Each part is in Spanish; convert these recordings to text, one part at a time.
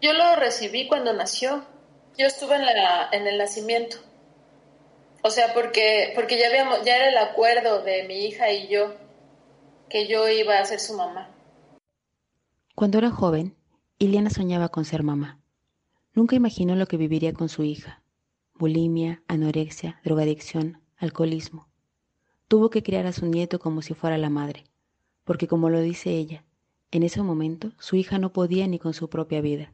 Yo lo recibí cuando nació. Yo estuve en, la, en el nacimiento. O sea, porque, porque ya, habíamos, ya era el acuerdo de mi hija y yo que yo iba a ser su mamá. Cuando era joven, Iliana soñaba con ser mamá. Nunca imaginó lo que viviría con su hija. Bulimia, anorexia, drogadicción, alcoholismo. Tuvo que criar a su nieto como si fuera la madre, porque como lo dice ella, en ese momento su hija no podía ni con su propia vida.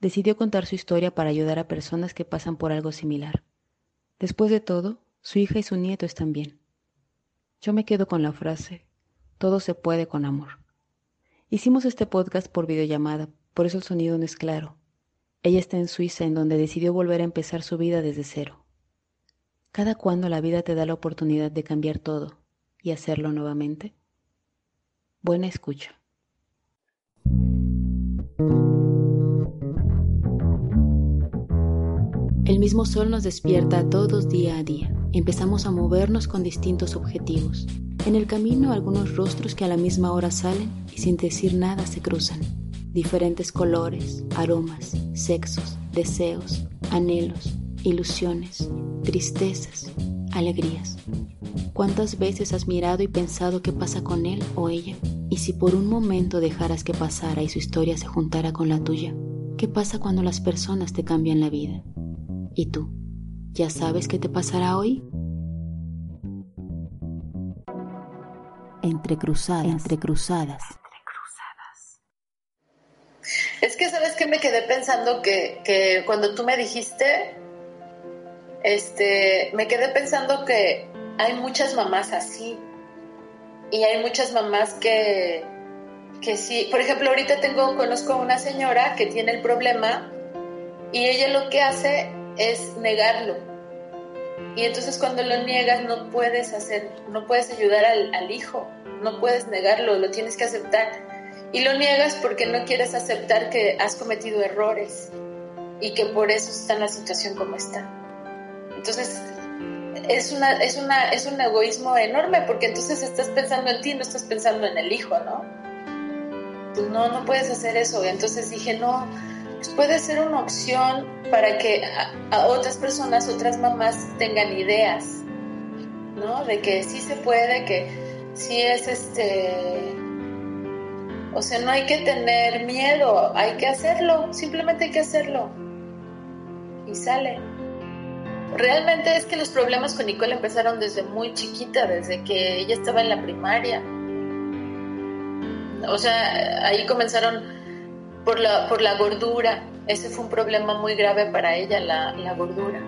Decidió contar su historia para ayudar a personas que pasan por algo similar. Después de todo, su hija y su nieto están bien. Yo me quedo con la frase, todo se puede con amor. Hicimos este podcast por videollamada, por eso el sonido no es claro. Ella está en Suiza, en donde decidió volver a empezar su vida desde cero. Cada cuando la vida te da la oportunidad de cambiar todo y hacerlo nuevamente. Buena escucha. Mismo sol nos despierta a todos día a día. Empezamos a movernos con distintos objetivos. En el camino algunos rostros que a la misma hora salen y sin decir nada se cruzan. Diferentes colores, aromas, sexos, deseos, anhelos, ilusiones, tristezas, alegrías. ¿Cuántas veces has mirado y pensado qué pasa con él o ella? Y si por un momento dejaras que pasara y su historia se juntara con la tuya, ¿qué pasa cuando las personas te cambian la vida? ¿Y tú? ¿Ya sabes qué te pasará hoy? Entre cruzadas, entre cruzadas. Es que, ¿sabes qué? Me quedé pensando que, que cuando tú me dijiste, este, me quedé pensando que hay muchas mamás así. Y hay muchas mamás que, que sí. Por ejemplo, ahorita tengo, conozco a una señora que tiene el problema y ella lo que hace es negarlo. Y entonces cuando lo niegas no puedes hacer, no puedes ayudar al, hijo, no puedes negarlo, lo tienes que aceptar. Y lo niegas porque no quieres aceptar que has cometido errores y que por eso está en la situación como está. Entonces, es, una, es, una, es un egoísmo enorme porque entonces estás pensando en ti, no estás pensando en el hijo, ¿no? No, no puedes hacer eso. Entonces dije, no, puede ser una opción para que a, otras personas, otras mamás tengan ideas, ¿no? De que sí se puede, que sí es este... O sea, no hay que tener miedo, hay que hacerlo, simplemente hay que hacerlo. Y sale. Realmente es que los problemas con Nicole empezaron desde muy chiquita, desde que ella estaba en la primaria. O sea, ahí comenzaron por la, por la gordura. Ese fue un problema muy grave para ella, la, la gordura.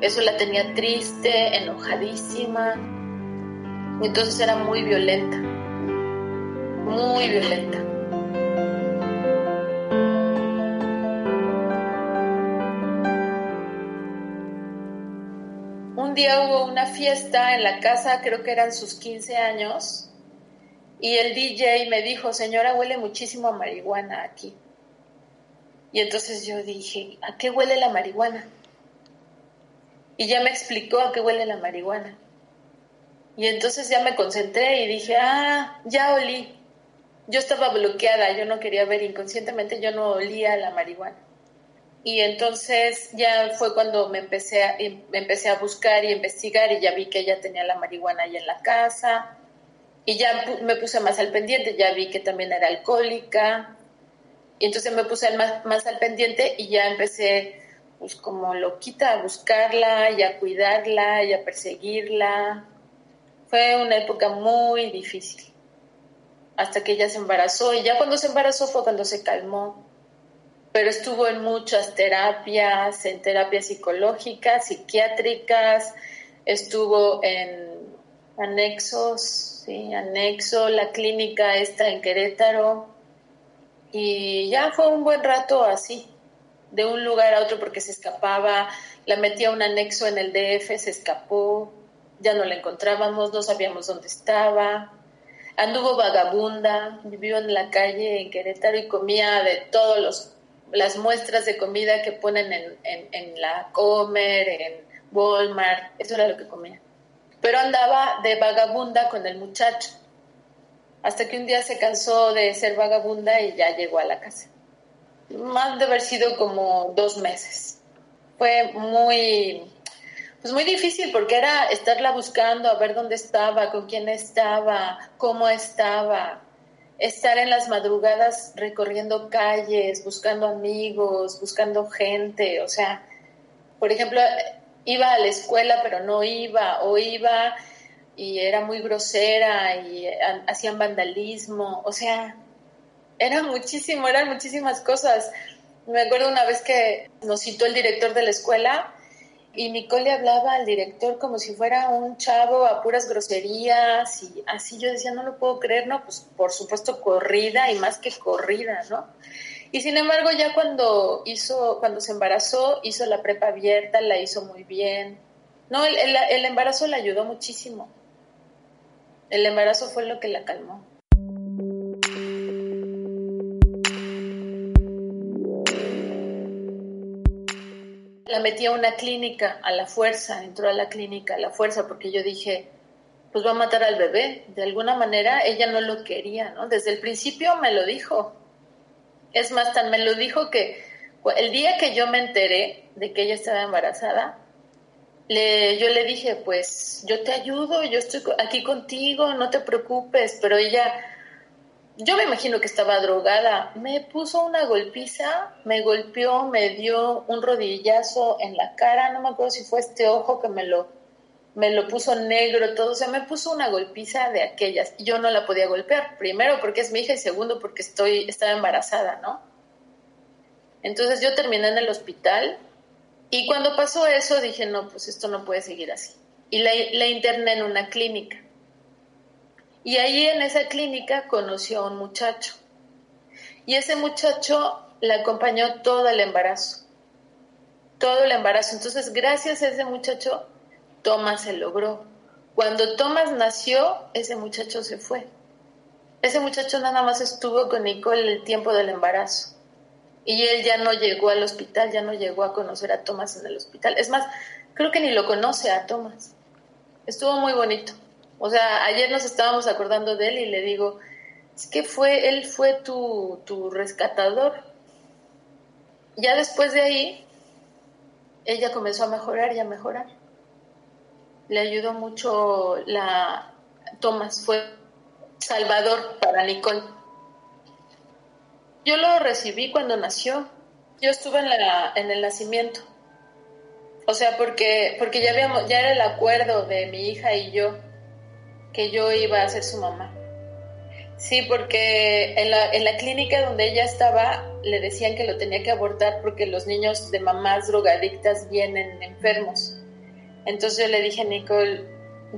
Eso la tenía triste, enojadísima. Entonces era muy violenta, muy violenta. Un día hubo una fiesta en la casa, creo que eran sus 15 años, y el DJ me dijo, señora, huele muchísimo a marihuana aquí. Y entonces yo dije, ¿a qué huele la marihuana? Y ya me explicó a qué huele la marihuana. Y entonces ya me concentré y dije, ah, ya olí. Yo estaba bloqueada, yo no quería ver inconscientemente, yo no olía la marihuana. Y entonces ya fue cuando me empecé a, em, me empecé a buscar y investigar y ya vi que ella tenía la marihuana ahí en la casa. Y ya me puse más al pendiente, ya vi que también era alcohólica, y entonces me puse más, más al pendiente y ya empecé, pues como loquita, a buscarla y a cuidarla y a perseguirla. Fue una época muy difícil, hasta que ella se embarazó. Y ya cuando se embarazó fue cuando se calmó. Pero estuvo en muchas terapias, en terapias psicológicas, psiquiátricas, estuvo en anexos, sí, anexo, la clínica está en Querétaro y ya fue un buen rato así, de un lugar a otro porque se escapaba, la metía un anexo en el DF, se escapó, ya no la encontrábamos, no sabíamos dónde estaba. Anduvo vagabunda, vivió en la calle en Querétaro y comía de todas las muestras de comida que ponen en, en, en la Comer, en Walmart, eso era lo que comía. Pero andaba de vagabunda con el muchacho hasta que un día se cansó de ser vagabunda y ya llegó a la casa. más de haber sido como dos meses. Fue muy, pues muy difícil porque era estarla buscando, a ver dónde estaba, con quién estaba, cómo estaba, estar en las madrugadas recorriendo calles, buscando amigos, buscando gente, o sea, por ejemplo, iba a la escuela pero no iba, o iba y era muy grosera y hacían vandalismo, o sea, era muchísimo, eran muchísimas cosas. Me acuerdo una vez que nos citó el director de la escuela y Nicole le hablaba al director como si fuera un chavo a puras groserías y así yo decía, no lo puedo creer, no, pues por supuesto corrida y más que corrida, ¿no? Y sin embargo ya cuando hizo, cuando se embarazó, hizo la prepa abierta, la hizo muy bien. No, el, embarazo la ayudó muchísimo. El embarazo fue lo que la calmó. la metí a una clínica a la fuerza, entró a la clínica a la fuerza porque yo dije, pues va a matar al bebé. De alguna manera ella no lo quería, ¿no? Desde el principio me lo dijo. Es más, tan me lo dijo que el día que yo me enteré de que ella estaba embarazada, le, yo le dije, pues yo te ayudo, yo estoy aquí contigo, no te preocupes, pero ella yo me imagino que estaba drogada. Me puso una golpiza, me golpeó, me dio un rodillazo en la cara, no me acuerdo si fue este ojo que me lo, me lo puso negro, todo, o sea, me puso una golpiza de aquellas. Y yo no la podía golpear, primero porque es mi hija y segundo porque estoy, estaba embarazada, ¿no? Entonces yo terminé en el hospital y cuando pasó eso dije, no, pues esto no puede seguir así. Y la, interné en una clínica. Y ahí en esa clínica conoció a un muchacho. Y ese muchacho la acompañó todo el embarazo. Todo el embarazo. Entonces, gracias a ese muchacho, Tomás se logró. Cuando Tomás nació, ese muchacho se fue. Ese muchacho nada más estuvo con Nicole el tiempo del embarazo. Y él ya no llegó al hospital, ya no llegó a conocer a Tomás en el hospital. Es más, creo que ni lo conoce a Tomás. Estuvo muy bonito. O sea, ayer nos estábamos acordando de él y le digo, es que fue, él fue tu, tu rescatador. Ya después de ahí, ella comenzó a mejorar y a mejorar. Le ayudó mucho la Tomás, fue salvador para Nicole. Yo lo recibí cuando nació. Yo estuve en, la, en el nacimiento. O sea, porque, porque ya, habíamos, ya era el acuerdo de mi hija y yo que yo iba a ser su mamá. Sí, porque en la, en la clínica donde ella estaba le decían que lo tenía que abortar porque los niños de mamás drogadictas vienen enfermos. Entonces yo le dije a Nicole,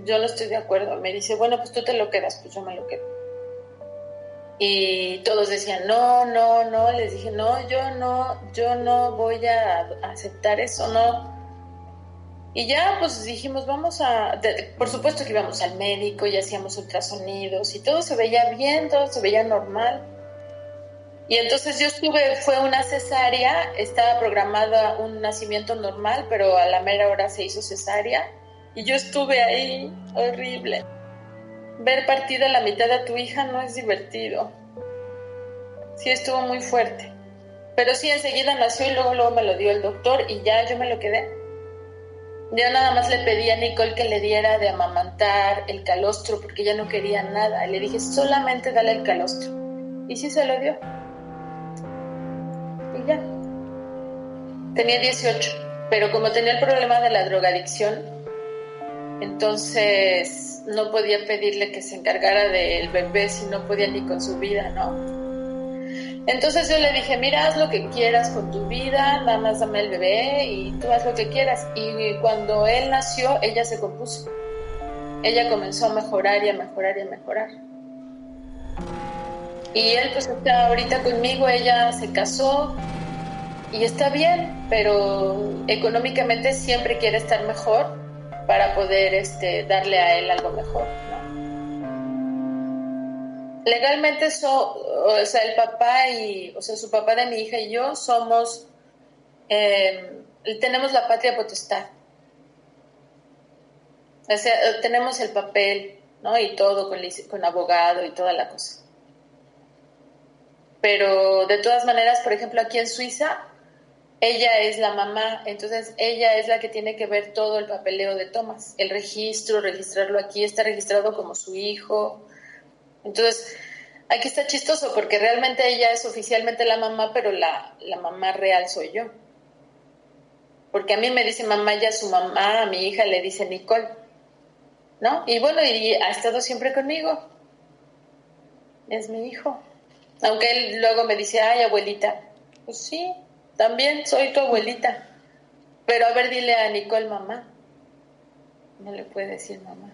yo no estoy de acuerdo. Me dice, bueno, pues tú te lo quedas, pues yo me lo quedo. Y todos decían, no, no, no. Les dije, no, yo no, yo no voy a aceptar eso, no y ya pues dijimos, vamos a, por supuesto que íbamos al médico y hacíamos ultrasonidos y todo se veía bien, todo se veía normal. Y entonces yo estuve, fue una cesárea, estaba programada un nacimiento normal, pero a la mera hora se hizo cesárea. Y yo estuve ahí, horrible. Ver partida la mitad de tu hija no es divertido. Sí, estuvo muy fuerte. Pero sí, enseguida nació y luego, luego me lo dio el doctor y ya yo me lo quedé. Yo nada más le pedí a Nicole que le diera de amamantar el calostro porque ya no quería nada. Le dije, solamente dale el calostro. Y sí se lo dio. Y ya. Tenía 18, pero como tenía el problema de la drogadicción, entonces no podía pedirle que se encargara del bebé si no podía ni con su vida, ¿no? Entonces yo le dije, mira, haz lo que quieras con tu vida, nada más dame el bebé y tú haz lo que quieras. Y cuando él nació, ella se compuso. Ella comenzó a mejorar y a mejorar y a mejorar. Y él pues está ahorita conmigo, ella se casó y está bien, pero económicamente siempre quiere estar mejor para poder este, darle a él algo mejor. Legalmente, so, o sea, el papá y, o sea, su papá de mi hija y yo somos, eh, tenemos la patria potestad. O sea, tenemos el papel, ¿no? Y todo con, con abogado y toda la cosa. pero de todas maneras, por ejemplo, aquí en Suiza, ella es la mamá, entonces ella es la que tiene que ver todo el papeleo de Thomas, el registro, registrarlo aquí, está registrado como su hijo. Entonces, aquí está chistoso porque realmente ella es oficialmente la mamá, pero la, la mamá real soy yo. Porque a mí me dice mamá ya su mamá, a mi hija le dice Nicole. ¿No? Y bueno, y ha estado siempre conmigo. Es mi hijo. Aunque él luego me dice, ay, abuelita. Pues sí, también soy tu abuelita. Pero a ver, dile a Nicole mamá. No le puede decir mamá.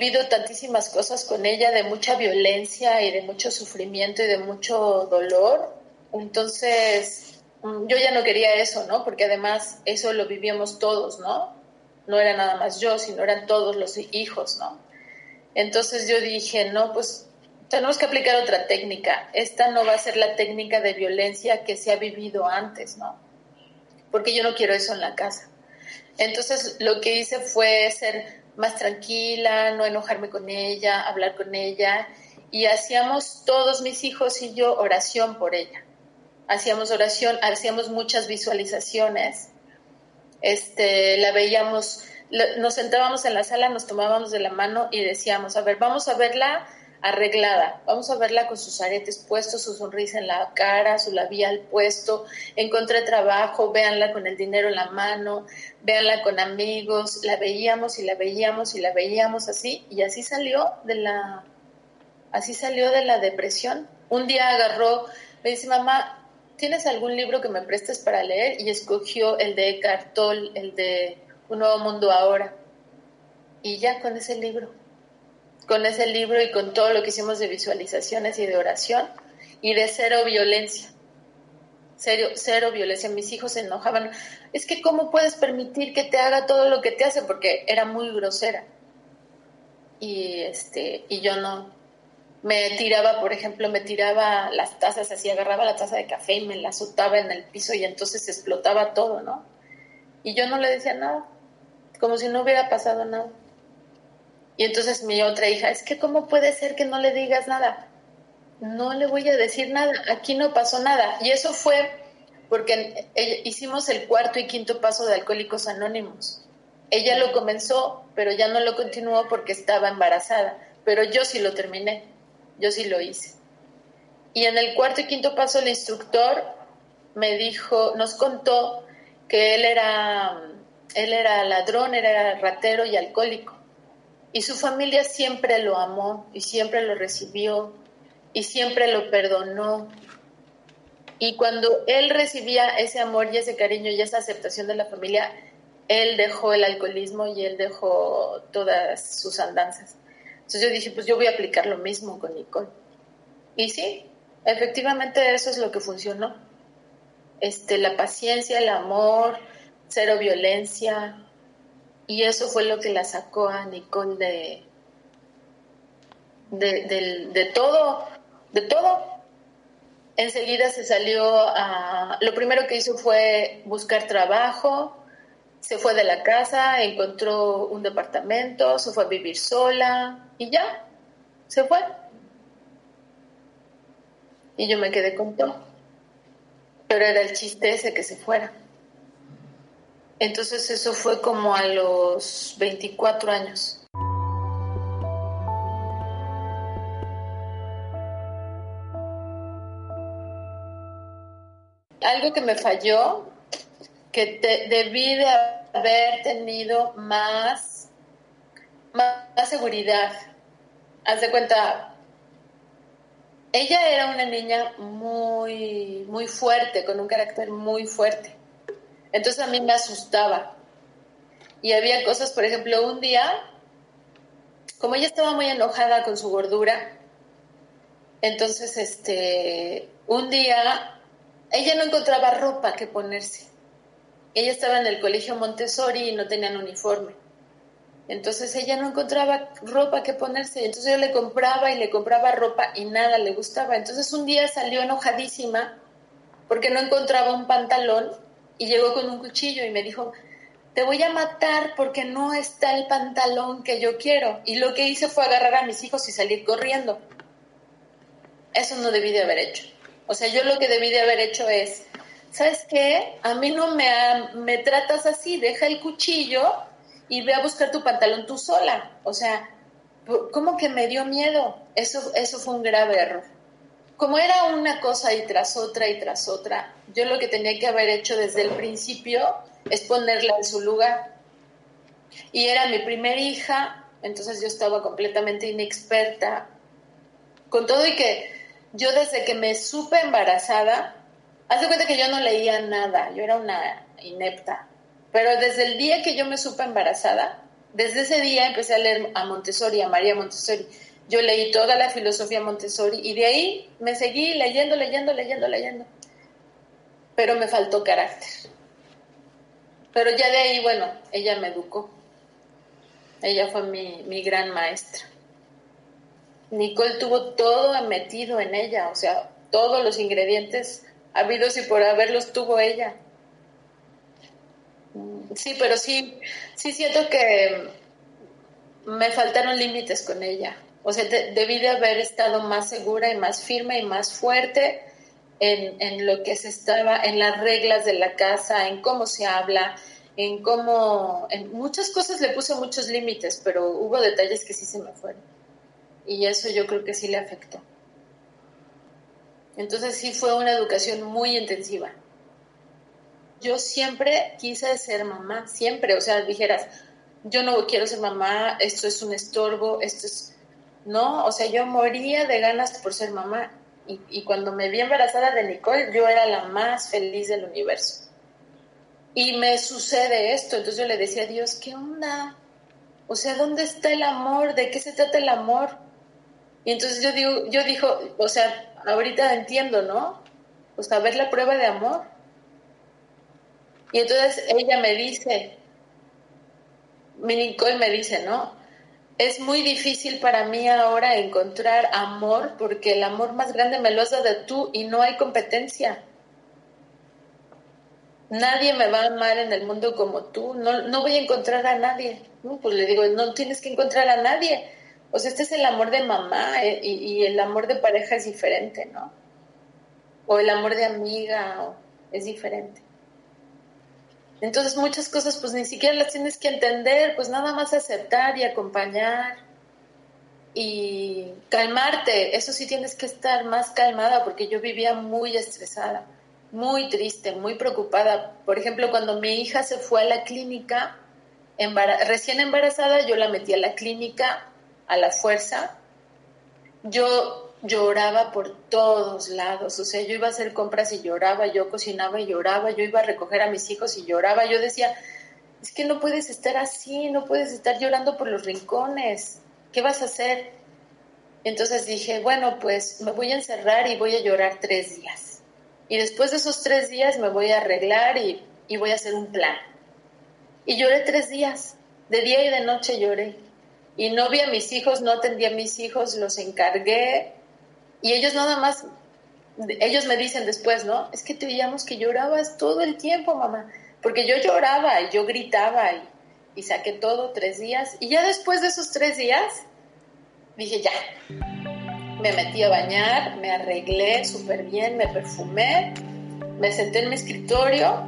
Vivido tantísimas cosas con ella, de mucha violencia y de mucho sufrimiento y de mucho dolor, entonces mm, yo ya no quería eso, ¿no? Porque además eso lo vivíamos todos, ¿no? No era nada más yo, sino eran todos los hijos, ¿no? Entonces yo dije, no, pues tenemos que aplicar otra técnica. Esta no va a ser la técnica de violencia que se ha vivido antes, ¿no? Porque yo no quiero eso en la casa. Entonces lo que hice fue ser más tranquila, no enojarme con ella, hablar con ella. Y hacíamos todos mis hijos y yo oración por ella. Hacíamos oración, hacíamos muchas visualizaciones. Este, la veíamos, nos sentábamos en la sala, nos tomábamos de la mano y decíamos, a ver, vamos a verla arreglada. Vamos a verla con sus aretes puestos, su sonrisa en la cara, su labial puesto. Encontré trabajo, véanla con el dinero en la mano, véanla con amigos. La veíamos y la veíamos y la veíamos así y así salió de la así salió de la depresión. Un día agarró, me dice, "Mamá, ¿tienes algún libro que me prestes para leer?" y escogió el de Eckhart Tolle, el de Un nuevo mundo ahora. Y ya con ese libro con ese libro y con todo lo que hicimos de visualizaciones y de oración y de cero violencia. Cero, cero violencia. Mis hijos se enojaban. Es que cómo puedes permitir que te haga todo lo que te hace porque era muy grosera. Y este y yo no me tiraba, por ejemplo, me tiraba las tazas así, agarraba la taza de café y me la azotaba en el piso y entonces explotaba todo, ¿no? Y yo no le decía nada, como si no hubiera pasado nada. Y entonces mi otra hija, es que ¿cómo puede ser que no le digas nada? No le voy a decir nada, aquí no pasó nada. Y eso fue porque hicimos el cuarto y quinto paso de Alcohólicos Anónimos. Ella lo comenzó, pero ya no lo continuó porque estaba embarazada. Pero yo sí lo terminé, yo sí lo hice. Y en el cuarto y quinto paso el instructor me dijo, nos contó que él era, él era ladrón, era ratero y alcohólico. Y su familia siempre lo amó y siempre lo recibió y siempre lo perdonó. Y cuando él recibía ese amor y ese cariño y esa aceptación de la familia, él dejó el alcoholismo y él dejó todas sus andanzas. Entonces yo dije, pues yo voy a aplicar lo mismo con Nicole. Y sí, efectivamente eso es lo que funcionó. Este, la paciencia, el amor, cero violencia, y eso fue lo que la sacó a Nicole de, de, todo, de todo. Enseguida se salió a... Lo primero que hizo fue buscar trabajo, se fue de la casa, encontró un departamento, se fue a vivir sola y ya, se fue. Y yo me quedé con todo. Pero era el chiste ese que se fuera. Entonces eso fue como a los 24 años. Algo que me falló, que debí de haber tenido más, más, seguridad. Haz de cuenta, ella era una niña muy, muy fuerte, con un carácter muy fuerte. Entonces a mí me asustaba. Y había cosas, por ejemplo, un día, como ella estaba muy enojada con su gordura, entonces, este, un día, ella no encontraba ropa que ponerse. Ella estaba en el colegio Montessori y no tenían uniforme. Entonces ella no encontraba ropa que ponerse, entonces yo le compraba y le compraba ropa y nada le gustaba. Entonces un día salió enojadísima porque no encontraba un pantalón y llegó con un cuchillo y me dijo, te voy a matar porque no está el pantalón que yo quiero. Y lo que hice fue agarrar a mis hijos y salir corriendo. Eso no debí de haber hecho. O sea, yo lo que debí de haber hecho es, ¿sabes qué? A mí no me, me tratas así, deja el cuchillo y ve a buscar tu pantalón tú sola. O sea, ¿cómo que me dio miedo? Eso, eso fue un grave error. Como era una cosa y tras otra y tras otra, yo lo que tenía que haber hecho desde el principio es ponerla en su lugar. Y era mi primera hija, entonces yo estaba completamente inexperta. Con todo y que yo desde que me supe embarazada, haz de cuenta que yo no leía nada, yo era una inepta. Pero desde el día que yo me supe embarazada, desde ese día empecé a leer a Montessori, a María Montessori. Yo leí toda la filosofía Montessori y de ahí me seguí leyendo, leyendo, leyendo, leyendo. Pero me faltó carácter. Pero ya de ahí, bueno, ella me educó. Ella fue mi, mi gran maestra. Nicole tuvo todo metido en ella, o sea, todos los ingredientes habidos y por haberlos tuvo ella. Sí, pero sí, sí siento que me faltaron límites con ella. O sea, debí de haber estado más segura y más firme y más fuerte en, en, lo que se estaba, en las reglas de la casa, en cómo se habla, en cómo, en muchas cosas le puse muchos límites, pero hubo detalles que sí se me fueron. Y eso yo creo que sí le afectó. Entonces sí fue una educación muy intensiva yo siempre quise ser mamá, siempre, o sea, dijeras, yo no quiero ser mamá, esto es un estorbo, esto es, no, o sea, yo moría de ganas por ser mamá. Y, cuando me vi embarazada de Nicole, yo era la más feliz del universo. Y me sucede esto, entonces yo le decía a Dios, ¿qué onda? O sea, ¿dónde está el amor? ¿De qué se trata el amor? Y entonces yo digo, yo dijo, o sea, ahorita entiendo, ¿no? Pues a ver la prueba de amor. Y entonces ella me dice, mi Nicole me dice, ¿no? Es muy difícil para mí ahora encontrar amor porque el amor más grande me lo has dado tú y no hay competencia. Nadie me va a amar en el mundo como tú, no, no voy a encontrar a nadie. Pues le digo, no tienes que encontrar a nadie. O sea, este es el amor de mamá eh, y, y, el amor de pareja es diferente, ¿no? O el amor de amiga es diferente. Entonces muchas cosas pues ni siquiera las tienes que entender, pues nada más aceptar y acompañar y calmarte. Eso sí tienes que estar más calmada porque yo vivía muy estresada, muy triste, muy preocupada. Por ejemplo, cuando mi hija se fue a la clínica, recién embarazada, yo la metí a la clínica a la fuerza. Yo lloraba por todos lados, o sea, yo iba a hacer compras y lloraba, yo cocinaba y lloraba, yo iba a recoger a mis hijos y lloraba, yo decía, es que no puedes estar así, no puedes estar llorando por los rincones, ¿qué vas a hacer? Entonces dije, bueno, pues me voy a encerrar y voy a llorar tres días. Y después de esos tres días me voy a arreglar y, y voy a hacer un plan. Y lloré tres días, de día y de noche lloré. Y no vi a mis hijos, no atendí a mis hijos, los encargué, y ellos nada más, ellos me dicen después, ¿no? Es que te veíamos que llorabas todo el tiempo, mamá. Porque yo lloraba y yo gritaba y, y saqué todo tres días. Y ya después de esos tres días, dije, ya. Me metí a bañar, me arreglé súper bien, me perfumé, me senté en mi escritorio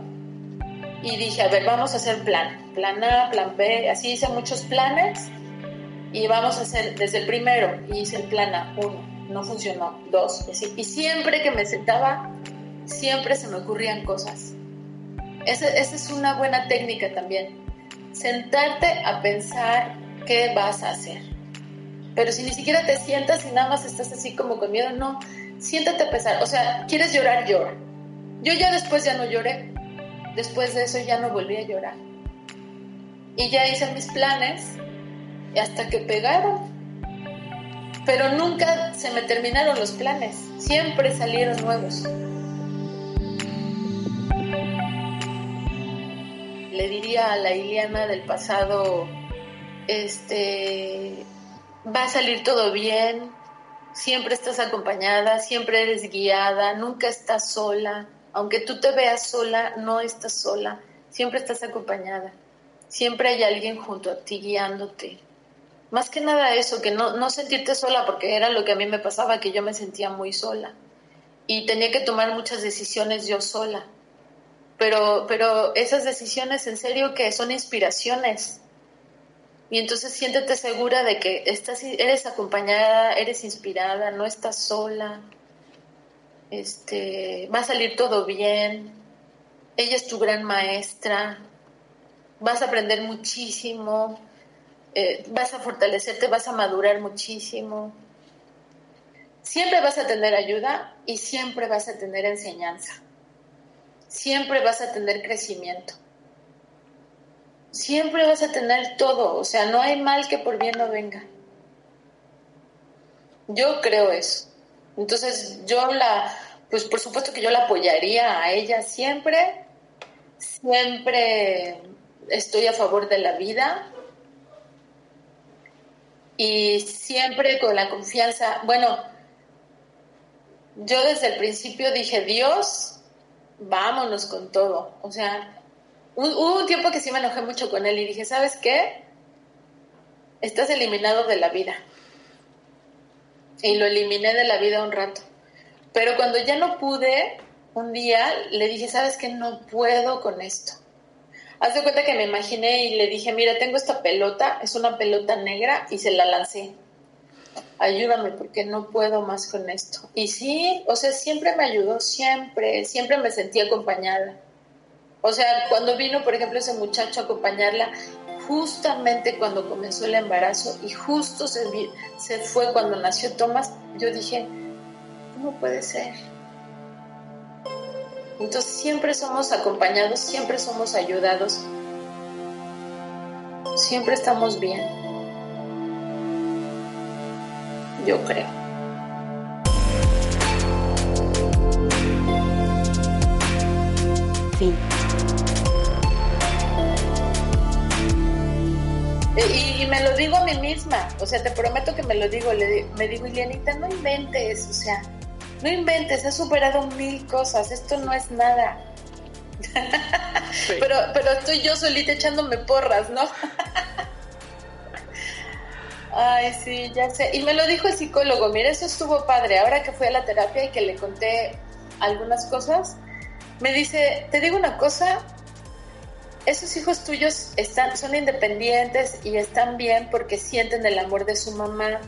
y dije, a ver, vamos a hacer plan. Plan A, plan B, así hice muchos planes y vamos a hacer desde el primero, y hice el plan A, uno no funcionó, dos, y siempre que me sentaba, siempre se me ocurrían cosas. Esa, esa es una buena técnica también, sentarte a pensar qué vas a hacer. Pero si ni siquiera te sientas y nada más estás así como con miedo, no, siéntate a pensar, o sea, quieres llorar, llora. Yo ya después ya no lloré, después de eso ya no volví a llorar. Y ya hice mis planes y hasta que pegaron pero nunca se me terminaron los planes, siempre salieron nuevos. Le diría a la Iliana del pasado, este, va a salir todo bien, siempre estás acompañada, siempre eres guiada, nunca estás sola, aunque tú te veas sola, no estás sola, siempre estás acompañada, siempre hay alguien junto a ti guiándote. Más que nada eso, que no, no sentirte sola, porque era lo que a mí me pasaba, que yo me sentía muy sola. Y tenía que tomar muchas decisiones yo sola. Pero, pero esas decisiones en serio que son inspiraciones, y entonces siéntete segura de que estás, eres acompañada, eres inspirada, no estás sola, este, va a salir todo bien, ella es tu gran maestra, vas a aprender muchísimo, eh, vas a fortalecerte, vas a madurar muchísimo. Siempre vas a tener ayuda y siempre vas a tener enseñanza. Siempre vas a tener crecimiento siempre vas a tener todo, o sea, no hay mal que por bien no venga. Yo creo eso. Entonces yo la, pues por supuesto que yo la apoyaría a ella siempre, siempre estoy a favor de la vida y siempre con la confianza, bueno, yo desde el principio dije, Dios, vámonos con todo, o sea, hubo un tiempo que sí me enojé mucho con él y dije, ¿sabes qué? Estás eliminado de la vida. Y lo eliminé de la vida un rato. Pero cuando ya no pude, un día le dije, ¿sabes qué? No puedo con esto. Haz de cuenta que me imaginé y le dije, mira, tengo esta pelota, es una pelota negra y se la lancé. Ayúdame porque no puedo más con esto. Y sí, o sea, siempre me ayudó, siempre, siempre me sentí acompañada. O sea, cuando vino, por ejemplo, ese muchacho a acompañarla, justamente cuando comenzó el embarazo y justo se, se fue cuando nació Tomás, yo dije, ¿cómo puede ser? Entonces siempre somos acompañados, siempre somos ayudados, siempre estamos bien. Yo creo. Y, me lo digo a mí misma, o sea, te prometo que me lo digo, le, me digo, Ilianita, no inventes, o sea, no inventes, has superado mil cosas, esto no es nada. pero, pero estoy yo solita echándome porras, ¿no? Ay, sí, ya sé. Y me lo dijo el psicólogo, mira, eso estuvo padre. Ahora que fui a la terapia y que le conté algunas cosas, me dice, te digo una cosa, esos hijos tuyos están, son independientes y están bien porque sienten el amor de su mamá.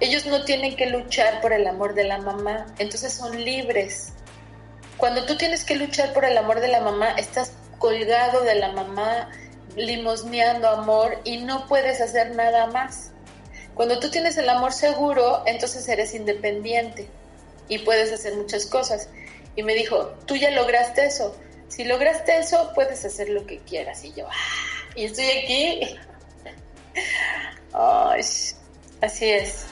Ellos no tienen que luchar por el amor de la mamá, entonces son libres. Cuando tú tienes que luchar por el amor de la mamá, estás colgado de la mamá, limosneando amor y no puedes hacer nada más. Cuando tú tienes el amor seguro, entonces eres independiente y puedes hacer muchas cosas. Y me dijo, tú ya lograste eso si lograste eso, puedes hacer lo que quieras. Y yo, ah, y estoy aquí. así es.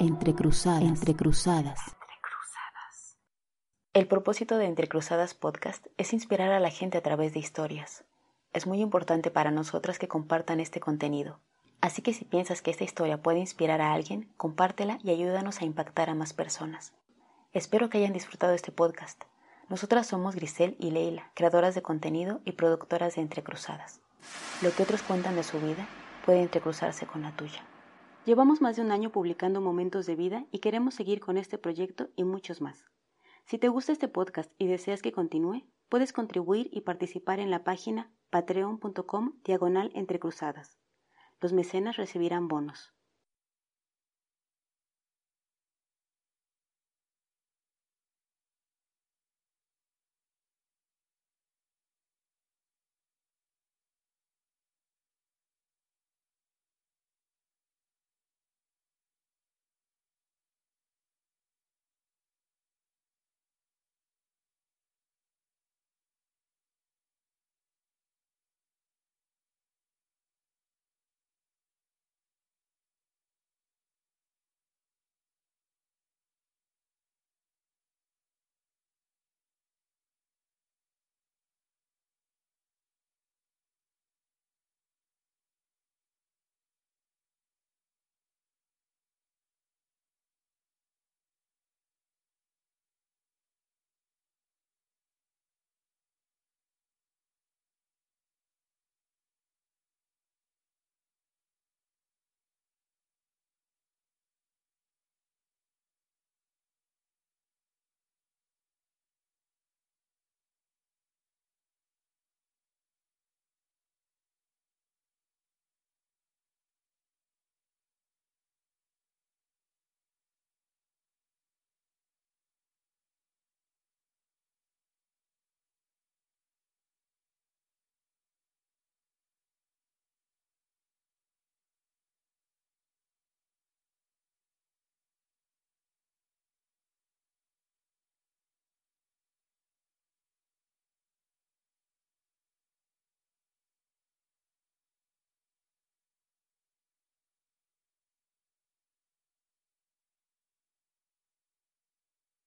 Entre cruzadas, entre cruzadas. El propósito de Entre Cruzadas Podcast es inspirar a la gente a través de historias. Es muy importante para nosotras que compartan este contenido. Así que si piensas que esta historia puede inspirar a alguien, compártela y ayúdanos a impactar a más personas. Espero que hayan disfrutado este podcast. Nosotras somos Grisel y Leila, creadoras de contenido y productoras de Entre Cruzadas. Lo que otros cuentan de su vida puede entrecruzarse con la tuya. Llevamos más de un año publicando momentos de vida y queremos seguir con este proyecto y muchos más. Si te gusta este podcast y deseas que continúe, puedes contribuir y participar en la página patreon.com diagonal entre cruzadas. Los mecenas recibirán bonos.